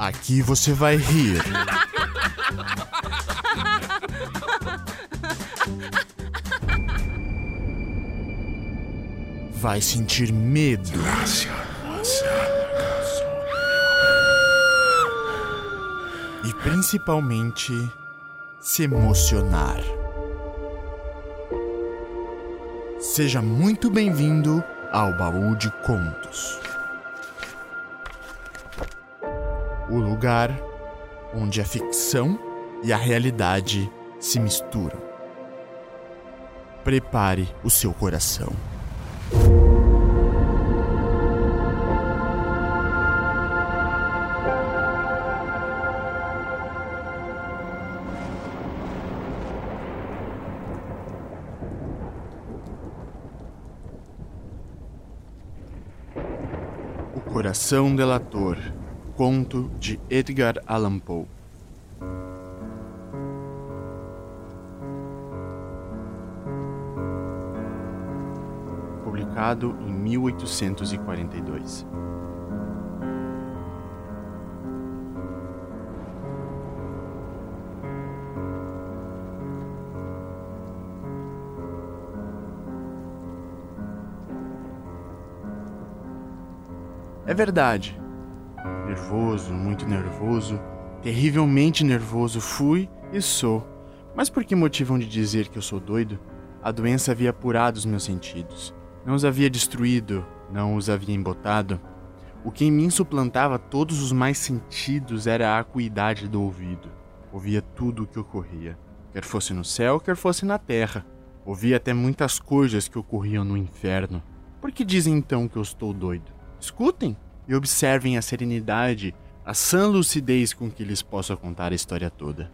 Aqui você vai rir. Vai sentir medo. E principalmente se emocionar. Seja muito bem-vindo ao Baú de Contos. O lugar onde a ficção e a realidade se misturam. Prepare o seu coração. O Coração Delator, conto de Edgar Allan Poe. Publicado em 1842. É verdade. Nervoso, muito nervoso, terrivelmente nervoso fui e sou. Mas por que motivam de dizer que eu sou doido? A doença havia apurado os meus sentidos. Não os havia destruído, não os havia embotado. O que em mim suplantava todos os mais sentidos era a acuidade do ouvido. Ouvia tudo o que ocorria, quer fosse no céu, quer fosse na terra. Ouvia até muitas coisas que ocorriam no inferno. Por que dizem então que eu estou doido? Escutem e observem a serenidade, a sã lucidez com que lhes posso contar a história toda.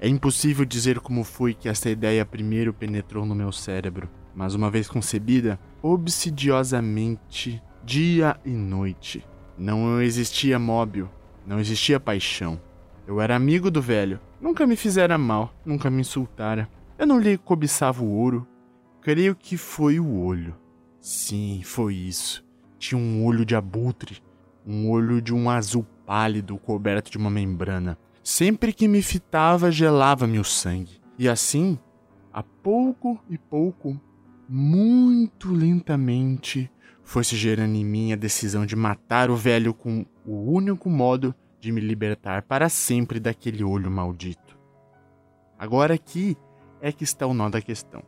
É impossível dizer como foi que esta ideia primeiro penetrou no meu cérebro, mas uma vez concebida, obsidiosamente, dia e noite. Não existia móvel, não existia paixão. Eu era amigo do velho, nunca me fizera mal, nunca me insultara. Eu não lhe cobiçava o ouro. Creio que foi o olho. Sim, foi isso tinha um olho de abutre, um olho de um azul pálido coberto de uma membrana. Sempre que me fitava, gelava-me o sangue. E assim, a pouco e pouco, muito lentamente, foi-se gerando em mim a decisão de matar o velho com o único modo de me libertar para sempre daquele olho maldito. Agora aqui é que está o nó da questão.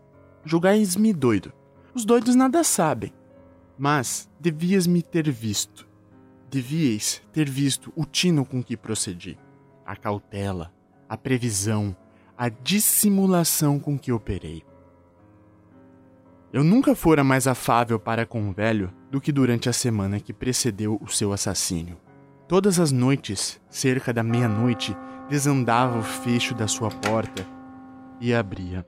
Julgais-me doido. Os doidos nada sabem. Mas devias me ter visto. Devíeis ter visto o tino com que procedi, a cautela, a previsão, a dissimulação com que operei. Eu nunca fora mais afável para com o velho do que durante a semana que precedeu o seu assassínio. Todas as noites, cerca da meia-noite, desandava o fecho da sua porta e abria.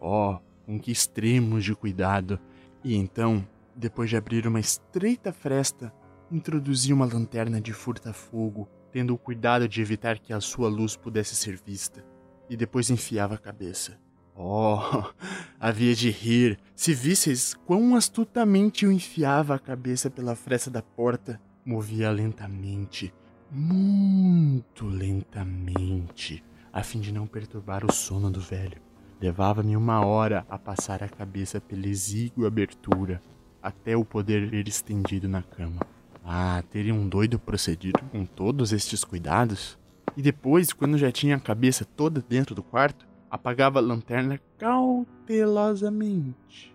Oh, com que extremos de cuidado e então, depois de abrir uma estreita fresta, introduzia uma lanterna de furta-fogo, tendo o cuidado de evitar que a sua luz pudesse ser vista, e depois enfiava a cabeça. Oh, havia de rir se visseis quão astutamente eu enfiava a cabeça pela fresta da porta, movia lentamente, muito lentamente, a fim de não perturbar o sono do velho. Levava-me uma hora a passar a cabeça pela exígua abertura, até o poder ver estendido na cama. Ah, teria um doido procedido com todos estes cuidados? E depois, quando já tinha a cabeça toda dentro do quarto, apagava a lanterna cautelosamente.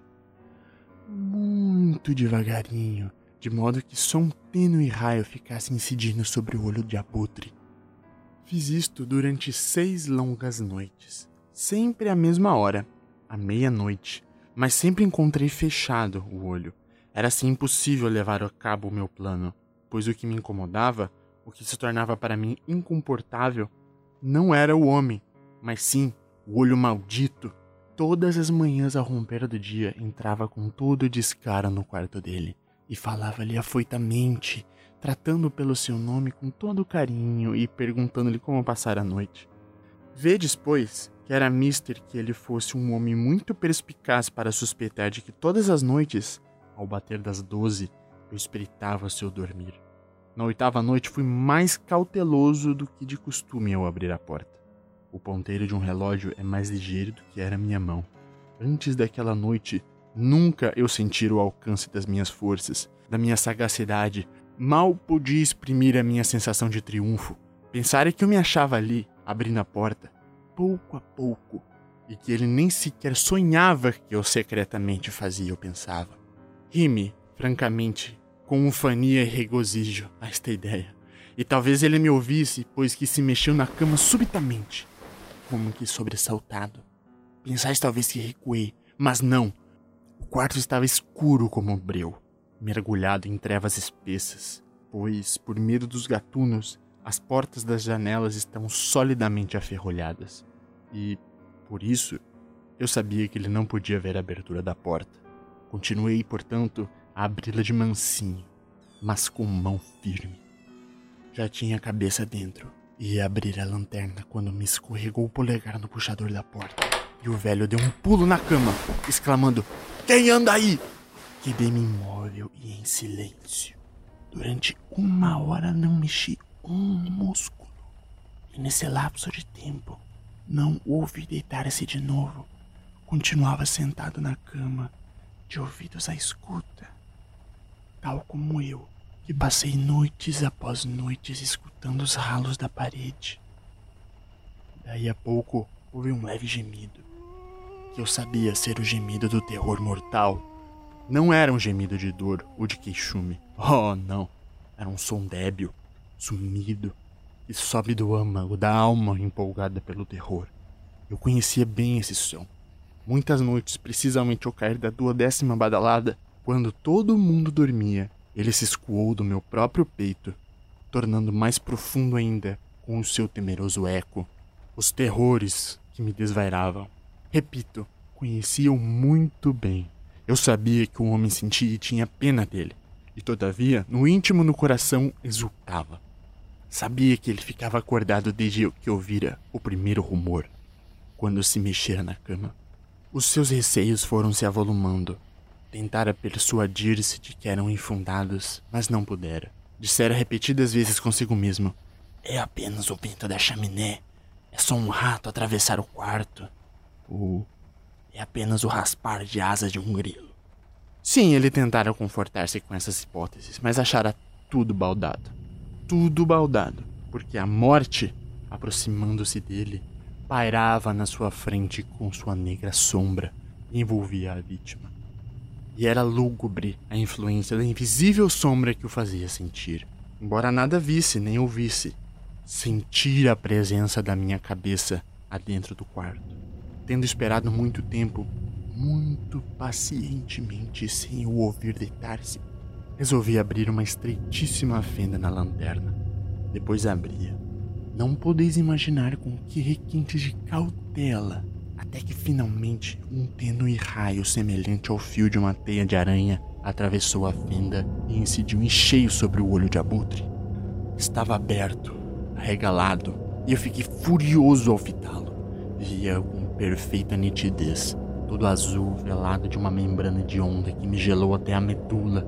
Muito devagarinho, de modo que só um tênue raio ficasse incidindo sobre o olho de abutre. Fiz isto durante seis longas noites sempre à mesma hora, à meia-noite, mas sempre encontrei fechado o olho. Era assim impossível levar a cabo o meu plano, pois o que me incomodava, o que se tornava para mim incomportável, não era o homem, mas sim o olho maldito. Todas as manhãs ao romper do dia entrava com todo descaro no quarto dele e falava-lhe afoitamente, tratando pelo seu nome com todo carinho e perguntando-lhe como passar a noite. Vedes, pois, que era mister que ele fosse um homem muito perspicaz para suspeitar de que todas as noites, ao bater das doze, eu espreitava seu dormir. Na oitava noite fui mais cauteloso do que de costume ao abrir a porta. O ponteiro de um relógio é mais ligeiro do que era minha mão. Antes daquela noite, nunca eu sentira o alcance das minhas forças, da minha sagacidade. Mal podia exprimir a minha sensação de triunfo. Pensar que eu me achava ali, abrindo a porta, pouco a pouco, e que ele nem sequer sonhava que eu secretamente fazia ou pensava. Ri-me, francamente, com ufania e regozijo a esta ideia. E talvez ele me ouvisse, pois que se mexeu na cama subitamente, como que sobressaltado. Pensais talvez que recuei, mas não. O quarto estava escuro como um breu, mergulhado em trevas espessas, pois, por medo dos gatunos, as portas das janelas estão solidamente aferrolhadas. E, por isso, eu sabia que ele não podia ver a abertura da porta. Continuei, portanto, a abri-la de mansinho, mas com mão firme. Já tinha a cabeça dentro e ia abrir a lanterna quando me escorregou o polegar no puxador da porta. E o velho deu um pulo na cama, exclamando: Quem anda aí? Quedei-me imóvel e em silêncio. Durante uma hora não mexi um músculo. E nesse lapso de tempo, não ouvi deitar-se de novo. Continuava sentado na cama, de ouvidos à escuta, tal como eu, que passei noites após noites escutando os ralos da parede. Daí a pouco houve um leve gemido, que eu sabia ser o gemido do terror mortal. Não era um gemido de dor ou de queixume. Oh, não. Era um som débil, sumido, e sobe do âmago da alma empolgada pelo terror. Eu conhecia bem esse som. Muitas noites, precisamente ao cair da duodécima badalada, quando todo mundo dormia, ele se escoou do meu próprio peito, tornando mais profundo ainda com o seu temeroso eco os terrores que me desvairavam. Repito, conhecia-o muito bem. Eu sabia que o homem sentia e tinha pena dele, e todavia, no íntimo no coração, exultava. Sabia que ele ficava acordado desde que ouvira o primeiro rumor, quando se mexera na cama. Os seus receios foram se avolumando. Tentara persuadir-se de que eram infundados, mas não pudera. Dissera repetidas vezes consigo mesmo: É apenas o vento da chaminé. É só um rato atravessar o quarto. Ou é apenas o raspar de asas de um grilo. Sim, ele tentara confortar-se com essas hipóteses, mas achara tudo baldado tudo baldado, porque a morte, aproximando-se dele, pairava na sua frente com sua negra sombra e envolvia a vítima. E era lúgubre a influência da invisível sombra que o fazia sentir. Embora nada visse nem ouvisse, sentir a presença da minha cabeça adentro do quarto. Tendo esperado muito tempo, muito pacientemente, sem o ouvir deitar-se, Resolvi abrir uma estreitíssima fenda na lanterna. Depois abria. Não podeis imaginar com que requintes de cautela, até que finalmente um tênue raio semelhante ao fio de uma teia de aranha atravessou a fenda e incidiu em cheio sobre o olho de abutre. Estava aberto, arregalado, e eu fiquei furioso ao fitá-lo. Via com perfeita nitidez, todo azul velado de uma membrana de onda que me gelou até a medula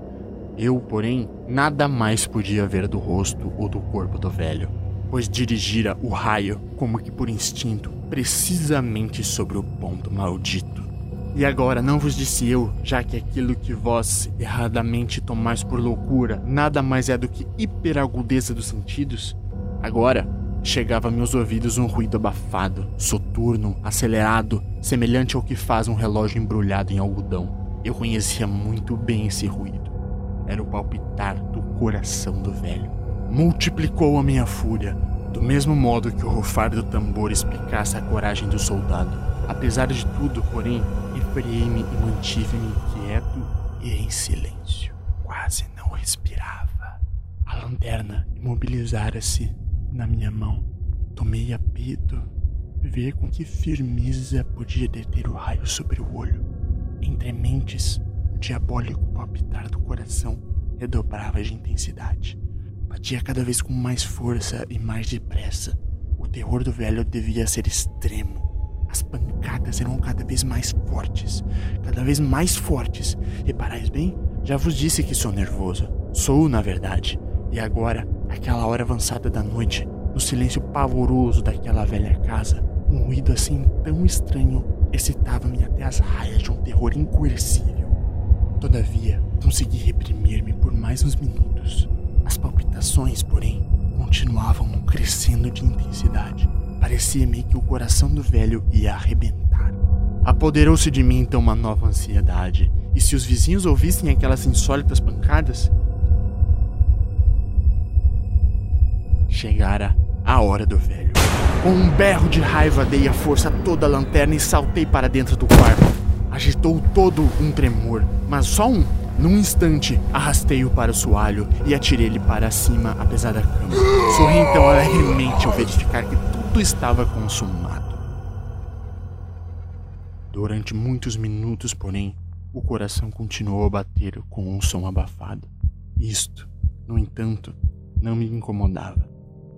eu, porém, nada mais podia ver do rosto ou do corpo do velho, pois dirigira o raio, como que por instinto, precisamente sobre o ponto maldito. E agora não vos disse eu, já que aquilo que vós erradamente tomais por loucura nada mais é do que hiperagudeza dos sentidos? Agora chegava a meus ouvidos um ruído abafado, soturno, acelerado, semelhante ao que faz um relógio embrulhado em algodão. Eu conhecia muito bem esse ruído era o palpitar do coração do velho. Multiplicou a minha fúria, do mesmo modo que o rufar do tambor explicasse a coragem do soldado. Apesar de tudo, porém, refreiei-me e mantive-me quieto e em silêncio. Quase não respirava. A lanterna imobilizara-se na minha mão. Tomei a ver com que firmeza podia deter o raio sobre o olho. Entre mentes, diabólico palpitar do coração redobrava de intensidade. Batia cada vez com mais força e mais depressa. O terror do velho devia ser extremo. As pancadas eram cada vez mais fortes, cada vez mais fortes. Reparais bem? Já vos disse que sou nervoso. Sou, na verdade, E agora, aquela hora avançada da noite, no silêncio pavoroso daquela velha casa, um ruído assim tão estranho excitava-me até as raias de um terror incoercível. Todavia, consegui reprimir-me por mais uns minutos. As palpitações, porém, continuavam crescendo de intensidade. Parecia-me que o coração do velho ia arrebentar. Apoderou-se de mim então uma nova ansiedade, e se os vizinhos ouvissem aquelas insólitas pancadas, chegara a hora do velho. Com um berro de raiva, dei a força toda a lanterna e saltei para dentro do quarto. Agitou todo um tremor, mas só um. Num instante, arrastei-o para o soalho e atirei-lhe para cima, apesar da cama. Sorri então alegremente ao verificar que tudo estava consumado. Durante muitos minutos, porém, o coração continuou a bater com um som abafado. Isto, no entanto, não me incomodava.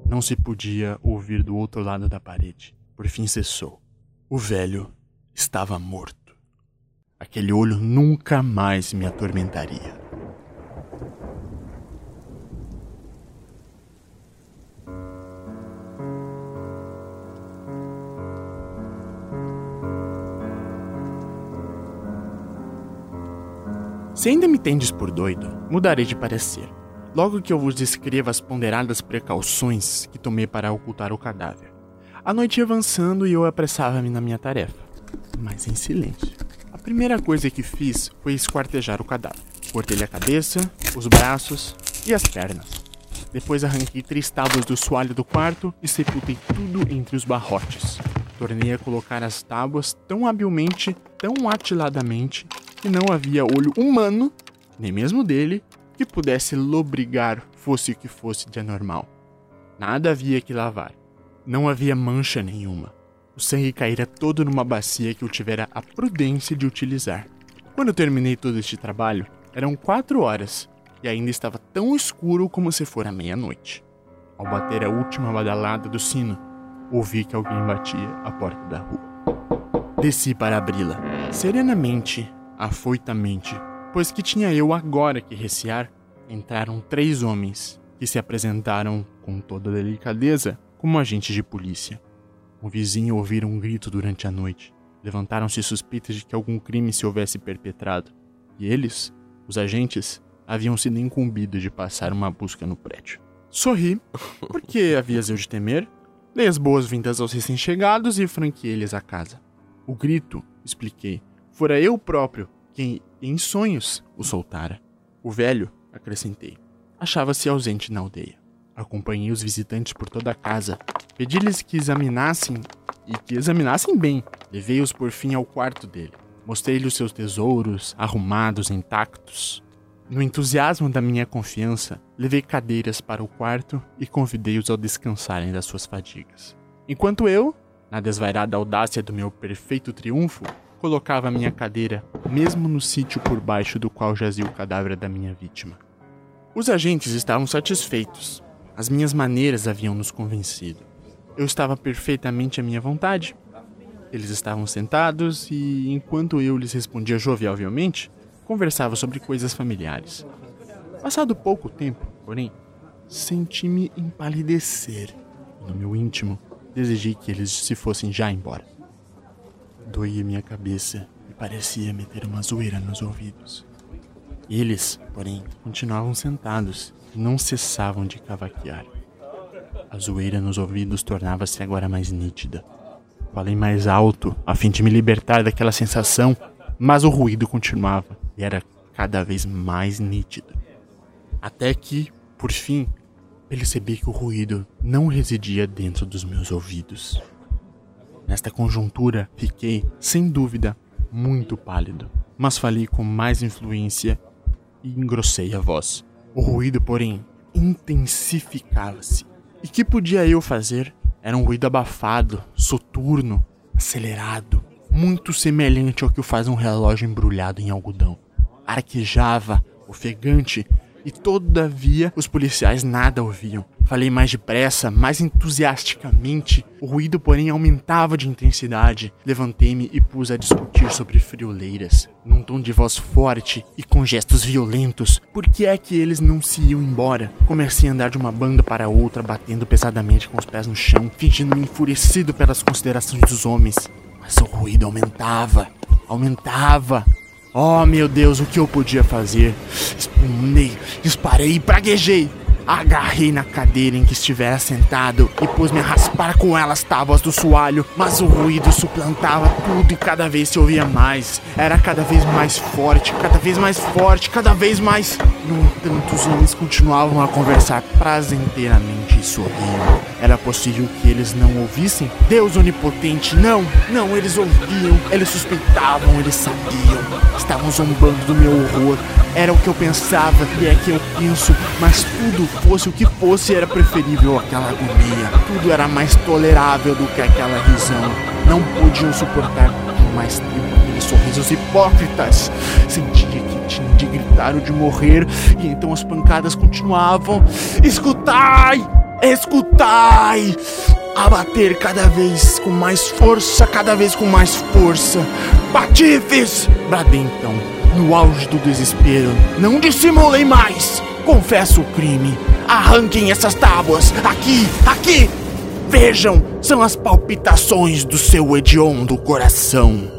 Não se podia ouvir do outro lado da parede. Por fim cessou. O velho estava morto. Aquele olho nunca mais me atormentaria. Se ainda me tendes por doido, mudarei de parecer logo que eu vos descreva as ponderadas precauções que tomei para ocultar o cadáver. A noite ia avançando e eu apressava-me na minha tarefa, mas em silêncio. Primeira coisa que fiz foi esquartejar o cadáver. Cortei-lhe a cabeça, os braços e as pernas. Depois arranquei três tábuas do soalho do quarto e sepultei tudo entre os barrotes. Tornei a colocar as tábuas tão habilmente, tão atiladamente, que não havia olho humano, nem mesmo dele, que pudesse lobrigar fosse o que fosse de anormal. Nada havia que lavar. Não havia mancha nenhuma. O sangue caíra todo numa bacia que eu tivera a prudência de utilizar. Quando terminei todo este trabalho, eram quatro horas e ainda estava tão escuro como se fora meia-noite. Ao bater a última badalada do sino, ouvi que alguém batia à porta da rua. Desci para abri-la, serenamente, afoitamente, pois que tinha eu agora que recear, entraram três homens que se apresentaram com toda delicadeza como agentes de polícia. O vizinho ouvira um grito durante a noite. Levantaram-se suspeitas de que algum crime se houvesse perpetrado, e eles, os agentes, haviam sido incumbidos de passar uma busca no prédio. Sorri, porque havias eu de temer, dei as boas-vindas aos recém-chegados e franqueei-lhes a casa. O grito, expliquei, fora eu próprio quem em sonhos o soltara. O velho, acrescentei, achava-se ausente na aldeia. Acompanhei os visitantes por toda a casa, pedi-lhes que examinassem e que examinassem bem. Levei-os por fim ao quarto dele. Mostrei-lhe os seus tesouros, arrumados, intactos. No entusiasmo da minha confiança, levei cadeiras para o quarto e convidei-os a descansarem das suas fadigas. Enquanto eu, na desvairada audácia do meu perfeito triunfo, colocava minha cadeira, mesmo no sítio por baixo do qual jazia o cadáver da minha vítima. Os agentes estavam satisfeitos. As minhas maneiras haviam nos convencido. Eu estava perfeitamente à minha vontade. Eles estavam sentados e, enquanto eu lhes respondia jovialmente, conversava sobre coisas familiares. Passado pouco tempo, porém, senti-me empalidecer. No meu íntimo, desejei que eles se fossem já embora. Doía minha cabeça e parecia meter uma zoeira nos ouvidos. Eles, porém, continuavam sentados não cessavam de cavaquear. A zoeira nos ouvidos tornava-se agora mais nítida. Falei mais alto, a fim de me libertar daquela sensação, mas o ruído continuava e era cada vez mais nítido. Até que, por fim, percebi que o ruído não residia dentro dos meus ouvidos. Nesta conjuntura, fiquei, sem dúvida, muito pálido, mas falei com mais influência e engrossei a voz. O ruído, porém, intensificava-se. E que podia eu fazer? Era um ruído abafado, soturno, acelerado, muito semelhante ao que faz um relógio embrulhado em algodão. Arquejava, ofegante, e todavia os policiais nada ouviam. Falei mais depressa, mais entusiasticamente. O ruído, porém, aumentava de intensidade. Levantei-me e pus a discutir sobre frioleiras, num tom de voz forte e com gestos violentos. Por que é que eles não se iam embora? Comecei a andar de uma banda para outra, batendo pesadamente com os pés no chão, fingindo-me enfurecido pelas considerações dos homens. Mas o ruído aumentava, aumentava. Oh meu Deus, o que eu podia fazer? Espumei, disparei e praguejei. Agarrei na cadeira em que estivera sentado e pus-me a raspar com ela as tábuas do soalho, mas o ruído suplantava tudo e cada vez se ouvia mais. Era cada vez mais forte, cada vez mais forte, cada vez mais. No entanto, os homens continuavam a conversar prazenteiramente e sorriam. Era possível que eles não ouvissem? Deus onipotente, não, não, eles ouviam, eles suspeitavam, eles sabiam. Estavam zombando do meu horror. Era o que eu pensava e é que eu penso, mas tudo fosse o que fosse era preferível àquela agonia. Tudo era mais tolerável do que aquela risão. Não podiam suportar por mais tempo aqueles sorrisos hipócritas. Sentia que tinha de gritar ou de morrer, e então as pancadas continuavam. Escutai! Escutai! A bater cada vez com mais força, cada vez com mais força. Patifes! Bradei então, no auge do desespero. Não dissimulem mais! Confesso o crime. Arranquem essas tábuas! Aqui! Aqui! Vejam! São as palpitações do seu hediondo coração.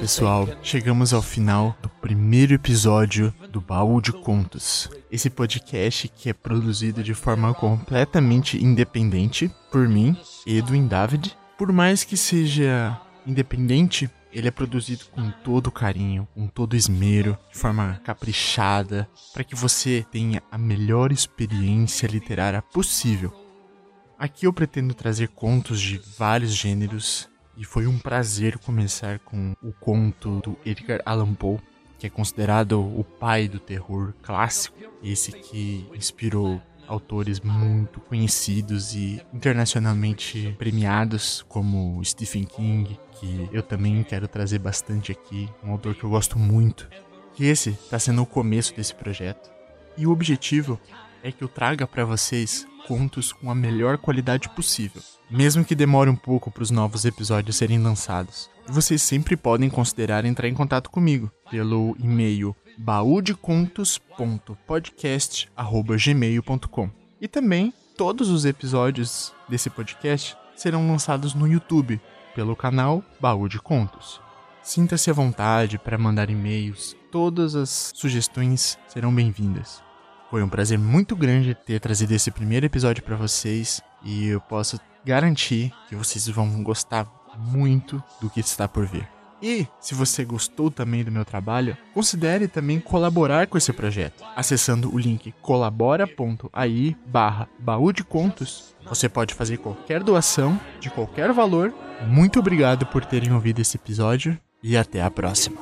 Pessoal, chegamos ao final do primeiro episódio do Baú de Contos. Esse podcast que é produzido de forma completamente independente por mim, Edwin David. Por mais que seja independente, ele é produzido com todo carinho, com todo esmero, de forma caprichada, para que você tenha a melhor experiência literária possível. Aqui eu pretendo trazer contos de vários gêneros e foi um prazer começar com o conto do Edgar Allan Poe, que é considerado o pai do terror clássico, esse que inspirou autores muito conhecidos e internacionalmente premiados, como Stephen King, que eu também quero trazer bastante aqui, um autor que eu gosto muito. E esse está sendo o começo desse projeto. E o objetivo é que eu traga para vocês contos com a melhor qualidade possível, mesmo que demore um pouco para os novos episódios serem lançados. E vocês sempre podem considerar entrar em contato comigo pelo e-mail baúdecontos.podcast@gmail.com. E também todos os episódios desse podcast serão lançados no YouTube pelo canal Baú de Contos. Sinta-se à vontade para mandar e-mails, todas as sugestões serão bem-vindas. Foi um prazer muito grande ter trazido esse primeiro episódio para vocês e eu posso garantir que vocês vão gostar muito do que está por vir. E, se você gostou também do meu trabalho, considere também colaborar com esse projeto. Acessando o link colabora.ai barra baú de contos, você pode fazer qualquer doação, de qualquer valor. Muito obrigado por terem ouvido esse episódio e até a próxima.